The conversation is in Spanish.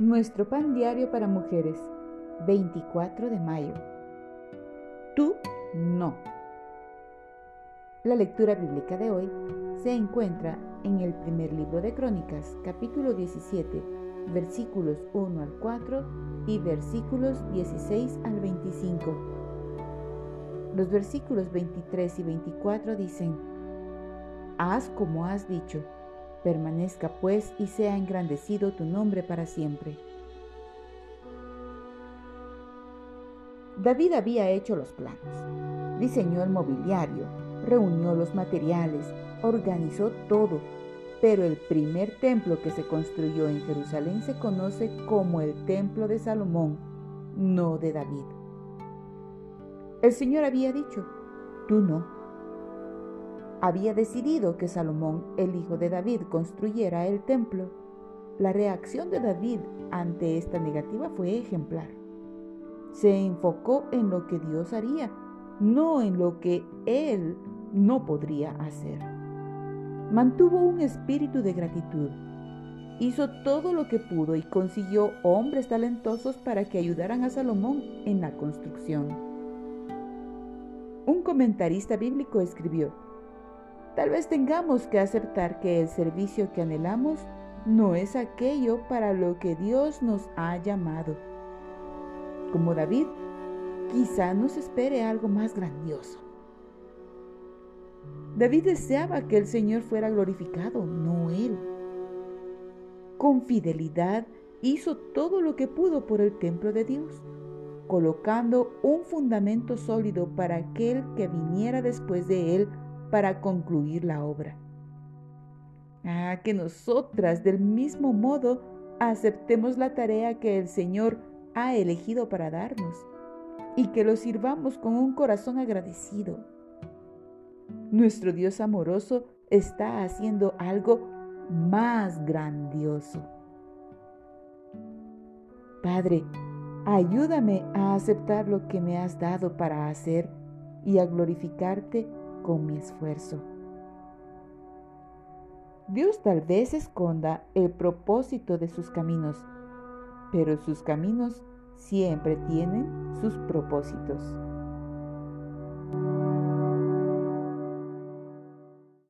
Nuestro pan diario para mujeres, 24 de mayo. Tú no. La lectura bíblica de hoy se encuentra en el primer libro de Crónicas, capítulo 17, versículos 1 al 4 y versículos 16 al 25. Los versículos 23 y 24 dicen, Haz como has dicho Permanezca pues y sea engrandecido tu nombre para siempre. David había hecho los planos, diseñó el mobiliario, reunió los materiales, organizó todo, pero el primer templo que se construyó en Jerusalén se conoce como el templo de Salomón, no de David. El Señor había dicho, tú no había decidido que Salomón, el hijo de David, construyera el templo. La reacción de David ante esta negativa fue ejemplar. Se enfocó en lo que Dios haría, no en lo que él no podría hacer. Mantuvo un espíritu de gratitud. Hizo todo lo que pudo y consiguió hombres talentosos para que ayudaran a Salomón en la construcción. Un comentarista bíblico escribió, Tal vez tengamos que aceptar que el servicio que anhelamos no es aquello para lo que Dios nos ha llamado. Como David, quizá nos espere algo más grandioso. David deseaba que el Señor fuera glorificado, no él. Con fidelidad hizo todo lo que pudo por el templo de Dios, colocando un fundamento sólido para aquel que viniera después de él para concluir la obra. Ah, que nosotras del mismo modo aceptemos la tarea que el Señor ha elegido para darnos y que lo sirvamos con un corazón agradecido. Nuestro Dios amoroso está haciendo algo más grandioso. Padre, ayúdame a aceptar lo que me has dado para hacer y a glorificarte con mi esfuerzo. Dios tal vez esconda el propósito de sus caminos, pero sus caminos siempre tienen sus propósitos.